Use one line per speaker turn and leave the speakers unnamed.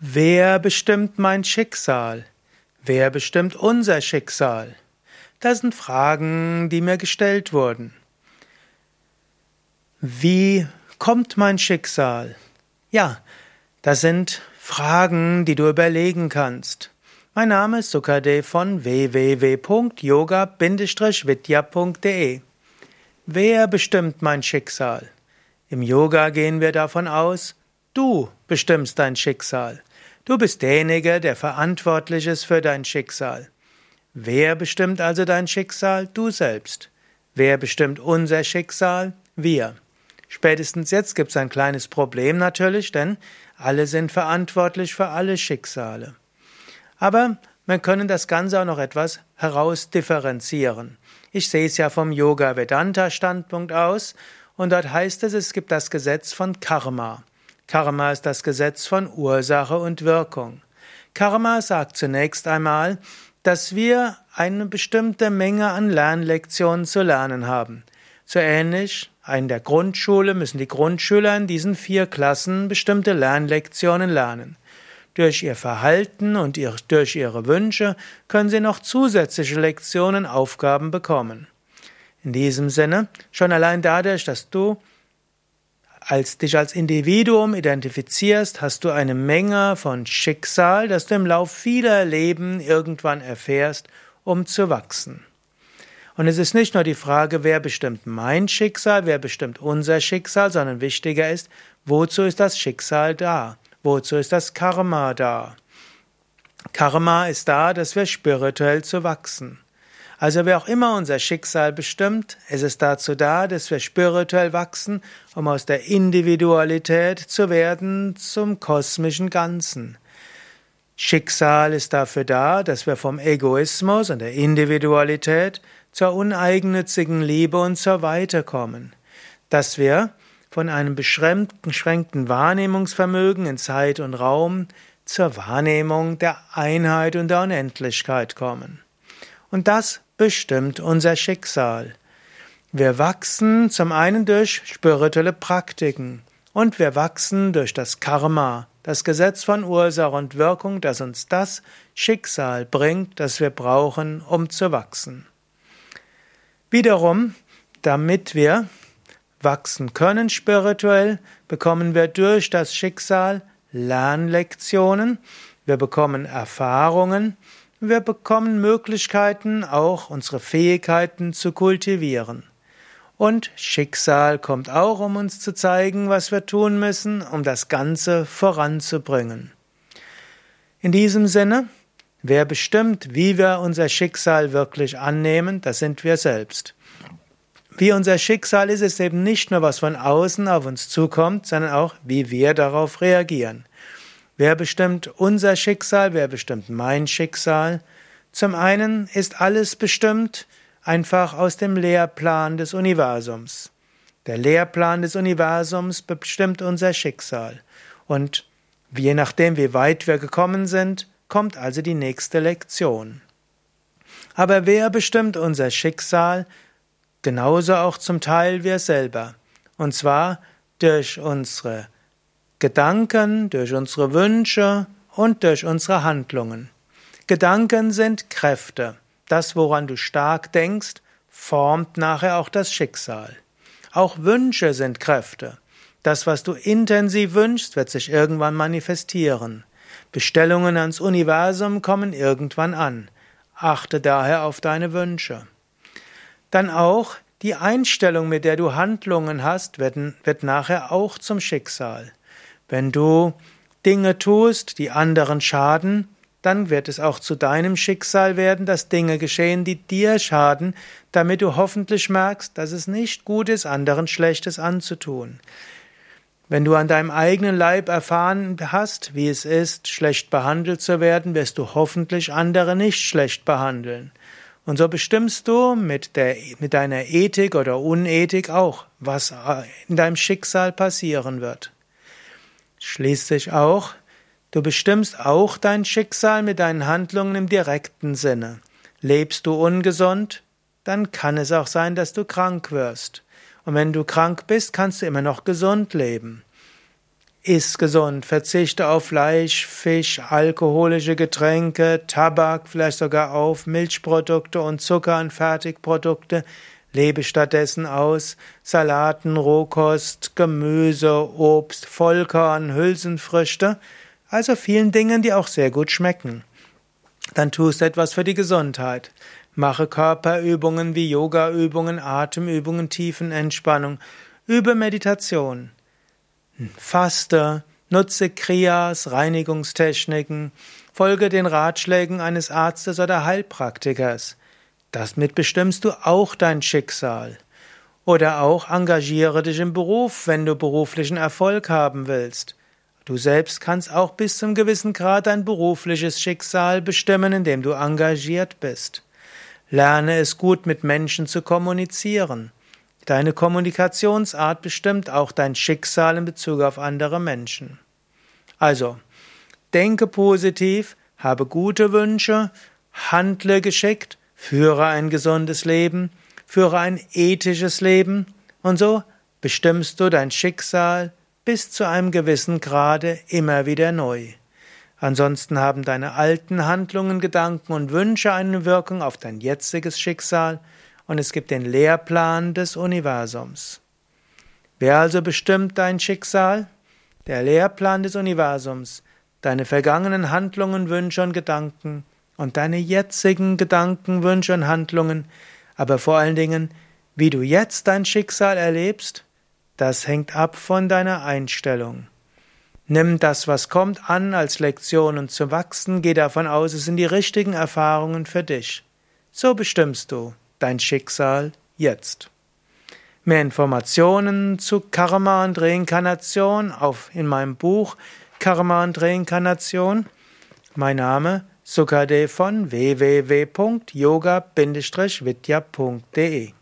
Wer bestimmt mein Schicksal? Wer bestimmt unser Schicksal? Das sind Fragen, die mir gestellt wurden. Wie kommt mein Schicksal? Ja, das sind Fragen, die du überlegen kannst. Mein Name ist Sukade von www.yoga-vidya.de. Wer bestimmt mein Schicksal? Im Yoga gehen wir davon aus, du bestimmst dein Schicksal. Du bist derjenige, der verantwortlich ist für dein Schicksal. Wer bestimmt also dein Schicksal? Du selbst. Wer bestimmt unser Schicksal? Wir. Spätestens jetzt gibt es ein kleines Problem natürlich, denn alle sind verantwortlich für alle Schicksale. Aber wir können das Ganze auch noch etwas herausdifferenzieren. Ich sehe es ja vom Yoga Vedanta Standpunkt aus und dort heißt es, es gibt das Gesetz von Karma. Karma ist das Gesetz von Ursache und Wirkung. Karma sagt zunächst einmal, dass wir eine bestimmte Menge an Lernlektionen zu lernen haben. So ähnlich, in der Grundschule müssen die Grundschüler in diesen vier Klassen bestimmte Lernlektionen lernen. Durch ihr Verhalten und durch ihre Wünsche können sie noch zusätzliche Lektionen, Aufgaben bekommen. In diesem Sinne, schon allein dadurch, dass du als dich als Individuum identifizierst, hast du eine Menge von Schicksal, das du im Lauf vieler Leben irgendwann erfährst, um zu wachsen. Und es ist nicht nur die Frage, wer bestimmt mein Schicksal, wer bestimmt unser Schicksal, sondern wichtiger ist, wozu ist das Schicksal da? Wozu ist das Karma da? Karma ist da, dass wir spirituell zu wachsen. Also wer auch immer unser Schicksal bestimmt, es ist dazu da, dass wir spirituell wachsen, um aus der Individualität zu werden zum kosmischen Ganzen. Schicksal ist dafür da, dass wir vom Egoismus und der Individualität zur uneigennützigen Liebe und zur Weite kommen. Dass wir von einem beschränkten, Wahrnehmungsvermögen in Zeit und Raum zur Wahrnehmung der Einheit und der Unendlichkeit kommen. Und das bestimmt unser Schicksal. Wir wachsen zum einen durch spirituelle Praktiken und wir wachsen durch das Karma, das Gesetz von Ursache und Wirkung, das uns das Schicksal bringt, das wir brauchen, um zu wachsen. Wiederum, damit wir wachsen können spirituell, bekommen wir durch das Schicksal Lernlektionen, wir bekommen Erfahrungen, wir bekommen Möglichkeiten, auch unsere Fähigkeiten zu kultivieren. Und Schicksal kommt auch, um uns zu zeigen, was wir tun müssen, um das Ganze voranzubringen. In diesem Sinne, wer bestimmt, wie wir unser Schicksal wirklich annehmen, das sind wir selbst. Wie unser Schicksal ist es eben nicht nur, was von außen auf uns zukommt, sondern auch, wie wir darauf reagieren. Wer bestimmt unser Schicksal? Wer bestimmt mein Schicksal? Zum einen ist alles bestimmt einfach aus dem Lehrplan des Universums. Der Lehrplan des Universums bestimmt unser Schicksal. Und je nachdem, wie weit wir gekommen sind, kommt also die nächste Lektion. Aber wer bestimmt unser Schicksal? Genauso auch zum Teil wir selber. Und zwar durch unsere Gedanken, durch unsere Wünsche und durch unsere Handlungen. Gedanken sind Kräfte. Das, woran du stark denkst, formt nachher auch das Schicksal. Auch Wünsche sind Kräfte. Das, was du intensiv wünschst, wird sich irgendwann manifestieren. Bestellungen ans Universum kommen irgendwann an. Achte daher auf deine Wünsche. Dann auch die Einstellung, mit der du Handlungen hast, wird, wird nachher auch zum Schicksal. Wenn du Dinge tust, die anderen schaden, dann wird es auch zu deinem Schicksal werden, dass Dinge geschehen, die dir schaden, damit du hoffentlich merkst, dass es nicht gut ist, anderen Schlechtes anzutun. Wenn du an deinem eigenen Leib erfahren hast, wie es ist, schlecht behandelt zu werden, wirst du hoffentlich andere nicht schlecht behandeln. Und so bestimmst du mit, der, mit deiner Ethik oder Unethik auch, was in deinem Schicksal passieren wird. Schließlich auch, du bestimmst auch dein Schicksal mit deinen Handlungen im direkten Sinne. Lebst du ungesund, dann kann es auch sein, dass du krank wirst. Und wenn du krank bist, kannst du immer noch gesund leben. Iss gesund, verzichte auf Fleisch, Fisch, alkoholische Getränke, Tabak, vielleicht sogar auf Milchprodukte und Zucker und Fertigprodukte. Lebe stattdessen aus Salaten, Rohkost, Gemüse, Obst, Vollkorn, Hülsenfrüchte, also vielen Dingen, die auch sehr gut schmecken. Dann tust etwas für die Gesundheit. Mache Körperübungen wie Yogaübungen, Atemübungen, Tiefenentspannung. Übe Meditation. Faste, nutze Kriyas, Reinigungstechniken, folge den Ratschlägen eines Arztes oder Heilpraktikers. Damit bestimmst du auch dein Schicksal. Oder auch engagiere dich im Beruf, wenn du beruflichen Erfolg haben willst. Du selbst kannst auch bis zum gewissen Grad dein berufliches Schicksal bestimmen, indem du engagiert bist. Lerne es gut mit Menschen zu kommunizieren. Deine Kommunikationsart bestimmt auch dein Schicksal in Bezug auf andere Menschen. Also, denke positiv, habe gute Wünsche, handle geschickt, führe ein gesundes Leben, führe ein ethisches Leben und so bestimmst du dein Schicksal bis zu einem gewissen Grade immer wieder neu. Ansonsten haben deine alten Handlungen, Gedanken und Wünsche eine Wirkung auf dein jetziges Schicksal und es gibt den Lehrplan des Universums. Wer also bestimmt dein Schicksal? Der Lehrplan des Universums, deine vergangenen Handlungen, Wünsche und Gedanken und deine jetzigen Gedanken, Wünsche und Handlungen, aber vor allen Dingen, wie du jetzt dein Schicksal erlebst, das hängt ab von deiner Einstellung. Nimm das, was kommt, an als Lektion und zu wachsen, geh davon aus, es sind die richtigen Erfahrungen für dich. So bestimmst du dein Schicksal jetzt. Mehr Informationen zu Karma und Reinkarnation auf in meinem Buch Karma und Reinkarnation. Mein Name Sukade von www.yoga-vidya.de